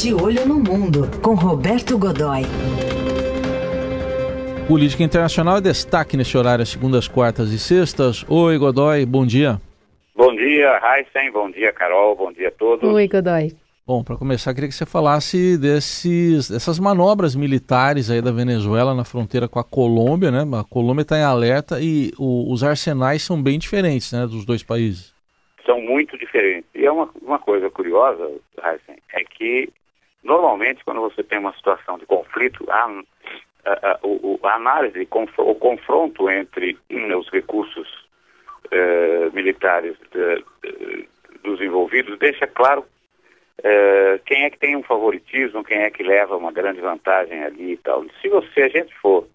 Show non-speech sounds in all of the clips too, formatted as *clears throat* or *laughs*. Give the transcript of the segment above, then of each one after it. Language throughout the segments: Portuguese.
De Olho no Mundo, com Roberto Godoy. Política Internacional é destaque nesse horário, segundas, quartas e sextas. Oi, Godoy, bom dia. Bom dia, Heisen, bom dia, Carol, bom dia a todos. Oi, Godoy. Bom, para começar, queria que você falasse desses, dessas manobras militares aí da Venezuela na fronteira com a Colômbia, né? A Colômbia está em alerta e o, os arsenais são bem diferentes, né, dos dois países. São muito diferentes. E é uma, uma coisa curiosa, Heisen, é que normalmente quando você tem uma situação de conflito, a, a, a, a análise, o confronto entre os recursos eh, militares de, de, dos envolvidos deixa claro é, quem é que tem um favoritismo, quem é que leva uma grande vantagem ali e tal. Se você, a gente for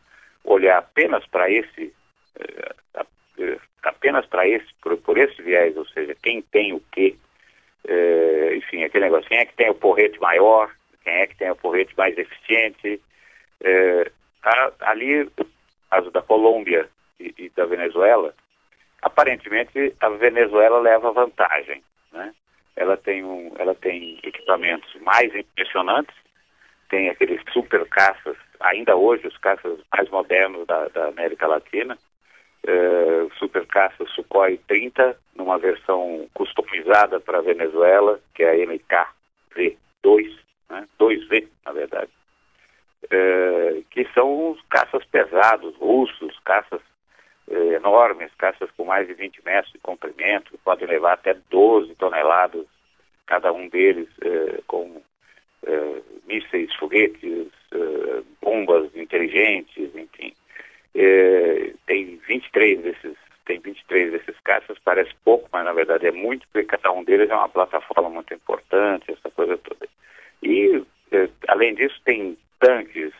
olhar apenas para esse, é, apenas para esse, por, por, esse viés, ou seja, quem tem o quê, é, enfim, aquele negócio, quem é que tem o porrete maior, quem é que tem o porrete mais eficiente, é, a, ali, as da Colômbia e, e da Venezuela, aparentemente a Venezuela leva vantagem, né? ela tem, um, ela tem equipamentos mais impressionantes, tem aqueles super caças, ainda hoje os caças mais modernos da, da América Latina, uh, super caça Sukhoi 30, numa versão customizada para a Venezuela, que é a MKV-2, né? 2V, na verdade, uh, que são caças pesados, russos, caças eh, enormes, caças com mais de 20 metros de comprimento, podem levar até 12 toneladas, cada um deles eh, com eh, mísseis, foguetes, eh, bombas inteligentes, enfim. Eh, tem 23 desses tem 23 desses caças, parece pouco, mas na verdade é muito, porque cada um deles é uma plataforma muito importante, essa coisa toda. E, eh, além disso, tem tanques,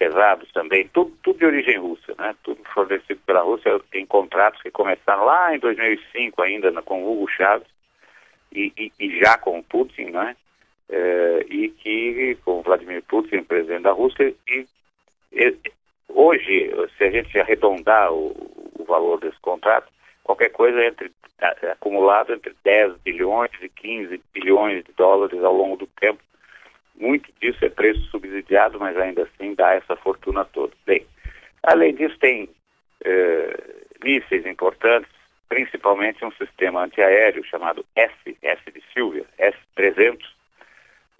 pesados também, tudo, tudo de origem russa, né? Tudo fornecido pela Rússia em contratos que começaram lá em 2005 ainda com Hugo Chávez e, e, e já com Putin, né? É, e que com Vladimir Putin, presidente da Rússia, e, e hoje, se a gente arredondar o, o valor desse contrato, qualquer coisa entre acumulado entre 10 bilhões e 15 bilhões de dólares ao longo do tempo muito disso é preço subsidiado, mas ainda assim dá essa fortuna toda. Bem, além disso, tem eh, mísseis importantes, principalmente um sistema antiaéreo chamado S, S de Silvia, S-300,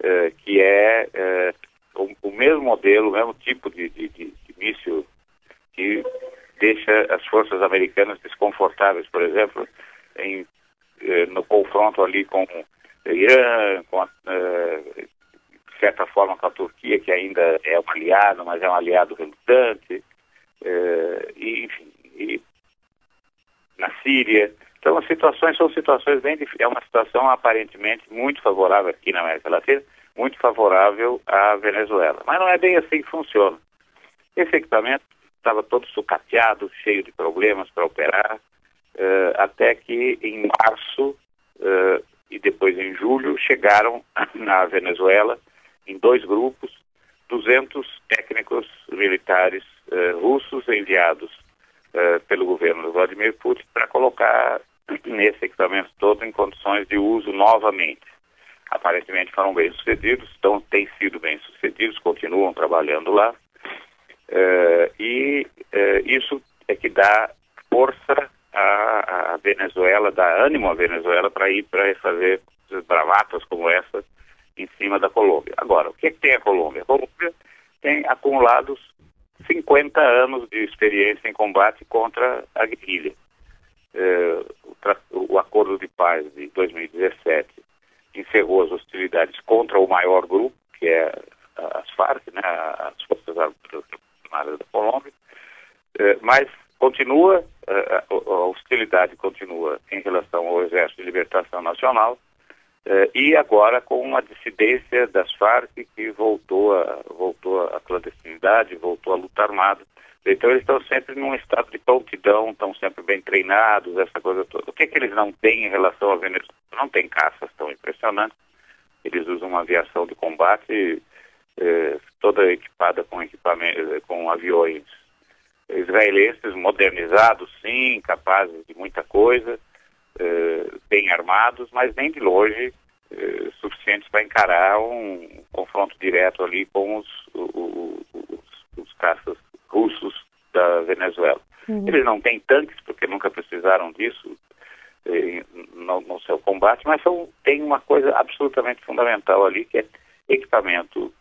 eh, que é eh, o, o, mesmo modelo, o mesmo tipo de, de, de, míssil que deixa as forças americanas desconfortáveis, por exemplo, em, no confronto ali com Irã, com a, certa forma com a Turquia, que ainda é um aliado, mas é um aliado relutante, é, e, enfim, e na Síria. Então, as situações são situações bem É uma situação aparentemente muito favorável aqui na América Latina, muito favorável à Venezuela. Mas não é bem assim que funciona. Esse equipamento estava todo sucateado, cheio de problemas para operar, uh, até que em março uh, e depois em julho chegaram *laughs* na Venezuela em dois grupos, 200 técnicos militares uh, russos enviados pelo governo do Vladimir Putin para colocar *clears throat* nesse equipamento todo em condições de uso novamente. Aparentemente foram bem sucedidos, então têm sido bem sucedidos, continuam trabalhando lá. Uh, e isso é que dá força à, à Venezuela, dá ânimo à Venezuela para ir para fazer bravatas como essa em cima da Colômbia. Agora, o que, que tem a Colômbia? A Colômbia tem acumulados 50 anos de experiência em combate contra a guerrilha. É, o, o, acordo de paz de 2017 encerrou as hostilidades contra o maior grupo, que é as Farc, né, as Forças Armadas da Colômbia, é, mas continua, a, a hostilidade continua em relação ao Exército de Libertação Nacional, e agora com uma dissidência das Farc que voltou a, voltou à clandestinidade, voltou à luta armada. Então eles estão sempre num estado de prontidão, estão sempre bem treinados, essa coisa toda. O que, é que eles não têm em relação à Venezuela? Não tem caças tão impressionantes. Eles usam uma aviação de combate eh, toda equipada com equipamento, com aviões israelenses modernizados, sim, capazes de muita coisa, eh, bem armados, mas nem de longe eh, suficientes para encarar um confronto direto ali com os, os, os, os caças russos da Venezuela. Uhum. Eles não têm tanques, porque nunca precisaram disso eh, no, no, seu combate, mas são, tem uma coisa absolutamente fundamental ali, que é equipamento, eh,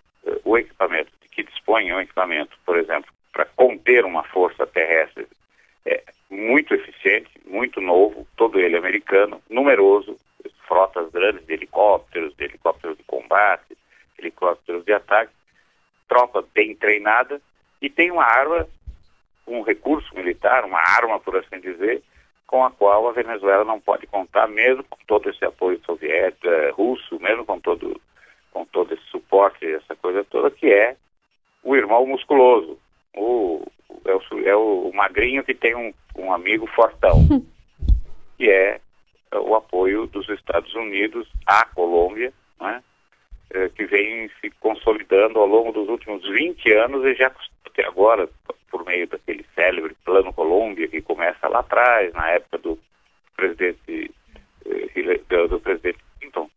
o equipamento que dispõe um equipamento, por exemplo, para conter uma força terrestre é muito eficiente, muito novo, todo ele americano, numeroso, frotas grandes de helicópteros, de helicópteros de combate, helicópteros de ataque, tropa bem treinada e tem uma arma, um recurso militar, uma arma, por assim dizer, com a qual a Venezuela não pode contar, mesmo com todo esse apoio soviético, eh, russo, mesmo com todo, com todo esse suporte, essa coisa toda, que é o irmão musculoso, o, é, o, é o magrinho que tem um, um amigo fortão, *laughs* que é o apoio dos Estados Unidos à Colômbia, né, é, que vem se consolidando ao longo dos últimos 20 anos e já até agora, por meio daquele célebre Plano Colômbia, que começa lá atrás, na época do presidente, eh, do presidente Clinton,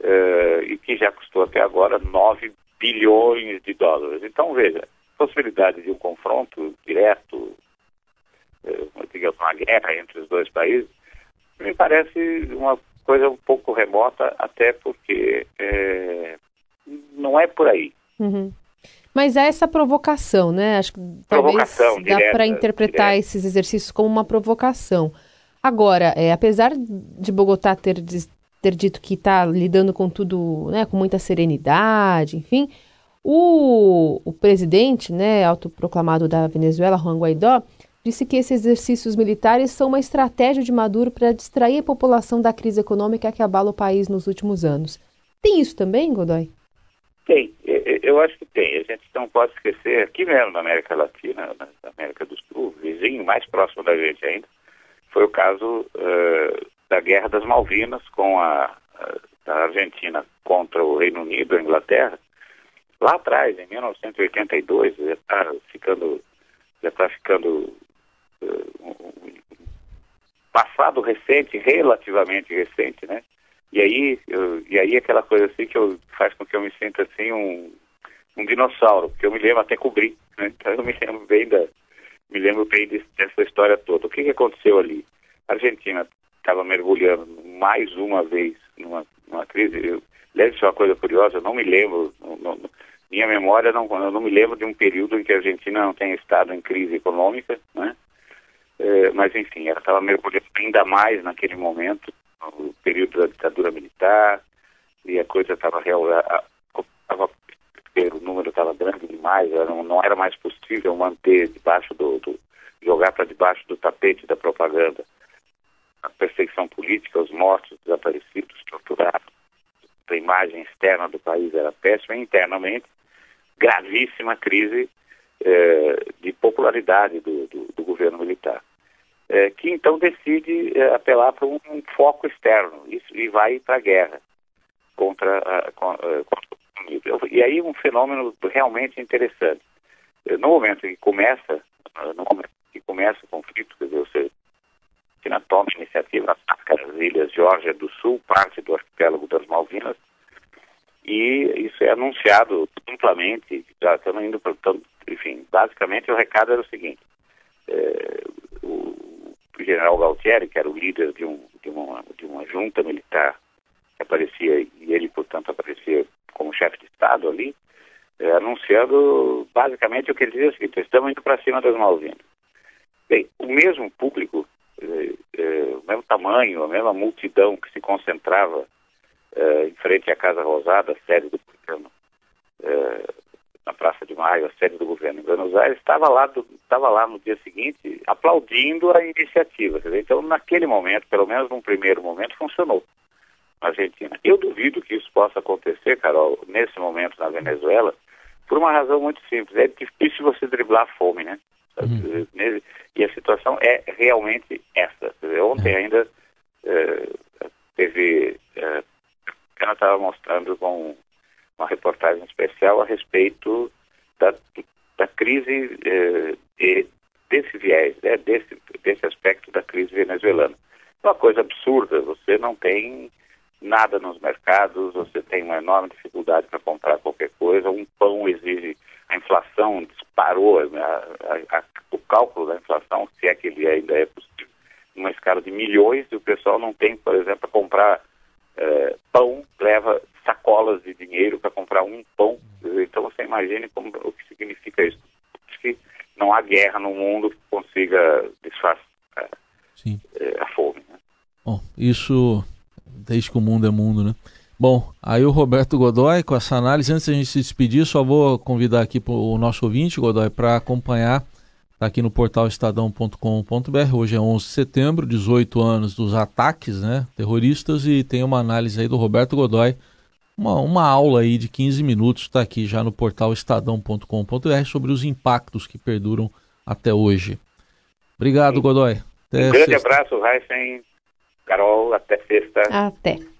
eh, e que já custou até agora 9 bilhões de dólares. Então, veja, possibilidade de um confronto direto, eh, digamos, uma guerra entre os dois países, me parece uma coisa um pouco remota, até porque é, não é por aí. Uhum. Mas há essa provocação, né? Acho que talvez dá para interpretar direta. esses exercícios como uma provocação. Agora, é, apesar de Bogotá ter, ter dito que está lidando com tudo, né, com muita serenidade, enfim, o, o presidente, né, autoproclamado da Venezuela, Juan Guaidó, disse que esses exercícios militares são uma estratégia de Maduro para distrair a população da crise econômica que abala o país nos últimos anos. Tem isso também, Godoy? Tem, eu acho que tem. A gente não pode esquecer, aqui mesmo na América Latina, na América do Sul, vizinho mais próximo da gente ainda, foi o caso uh, da Guerra das Malvinas com a, a Argentina contra o Reino Unido, a Inglaterra, lá atrás, em 1982, já está ficando, já está ficando uh, passado recente, relativamente recente, né? E aí, eu, e aí aquela coisa assim que eu, faz com que eu me sinta assim um, um dinossauro, porque eu me lembro até cobrir, né? Então eu me lembro bem da, me lembro bem dessa história toda. O que, que aconteceu ali? A Argentina estava mergulhando mais uma vez numa, numa crise. Eu, Deve ser uma coisa curiosa, eu não me lembro, não, não, minha memória não, eu não me lembro de um período em que a Argentina não tenha estado em crise econômica, né? É, mas enfim, ela estava mergulhando ainda mais naquele momento, no período da ditadura militar, e a coisa estava real, o número estava grande demais, não, não, era mais possível manter debaixo do, do jogar para debaixo do tapete da propaganda a perseguição política, os mortos, desaparecidos, torturados. A imagem externa do país era péssima, e internamente gravíssima crise eh, de popularidade do, do, do governo militar, eh, que então decide eh, apelar para um, um, foco externo e, e vai para a guerra contra, contra o Unido. E aí um fenômeno realmente interessante. No momento que começa, no momento que começa o conflito, quer dizer, você China toma iniciativa nas Ilhas Geórgia do Sul, parte do arquipélago das Malvinas, e isso é anunciado amplamente, já estamos indo para, enfim, basicamente o recado era o seguinte, é, o, o, general Galtieri, que era o líder de, um, de, uma, de uma junta militar, que aparecia, e ele, portanto, aparecia como chefe de Estado ali, é, anunciando basicamente o que ele dizia o seguinte, estamos indo para cima das Malvinas. Bem, o mesmo público, o mesmo tamanho, a mesma multidão que se concentrava uh, em frente à Casa Rosada, sede do governo, na Praça de Maio, a sede do governo em Buenos Aires, estava lá, estava lá no dia seguinte aplaudindo a iniciativa. Então, naquele momento, pelo menos num primeiro momento, funcionou na Argentina. Eu duvido que isso possa acontecer, Carol, nesse momento na Venezuela, por uma razão muito simples. É difícil você driblar a fome, né? Uhum. E a situação é realmente essa. Ontem ainda uh, teve uh, ela estava mostrando com uma reportagem especial a respeito da, da crise eh, desse viés, né, desse, desse aspecto da crise venezuelana. Uma coisa absurda, você não tem nada nos mercados, você tem uma enorme dificuldade para comprar qualquer coisa, um pão exige, a inflação né? a, a, o cálculo da inflação, se é que ele ainda é possível, uma escala de milhões, e o pessoal não tem, por exemplo, para comprar é, pão, leva sacolas de dinheiro para comprar um pão. Então você imagine como, o que significa isso. Que não há guerra no mundo que consiga disfarçar é, a fome. Né? Bom, isso desde que o mundo é mundo, né? Bom, aí o Roberto Godoy, com essa análise, antes da gente se despedir, só vou convidar aqui o nosso ouvinte, Godoy, para acompanhar Está aqui no portal estadão.com.br. Hoje é 11 de setembro, 18 anos dos ataques né, terroristas e tem uma análise aí do Roberto Godoy. Uma, uma aula aí de 15 minutos está aqui já no portal estadão.com.br sobre os impactos que perduram até hoje. Obrigado, Godoy. Até um grande sexta. abraço, Heisen, Carol, até sexta. Até.